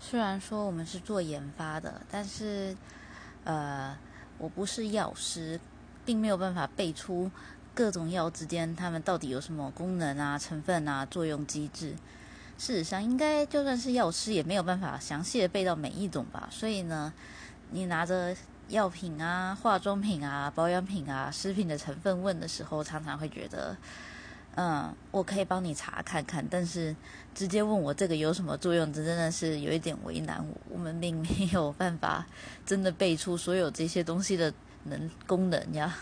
虽然说我们是做研发的，但是呃，我不是药师，并没有办法背出各种药之间它们到底有什么功能啊、成分啊、作用机制。事实上，应该就算是药师也没有办法详细的背到每一种吧。所以呢，你拿着药品啊、化妆品啊、保养品啊、食品的成分问的时候，常常会觉得。嗯，我可以帮你查看看，但是直接问我这个有什么作用，这真的是有一点为难我。我们并没有办法真的背出所有这些东西的能功能呀。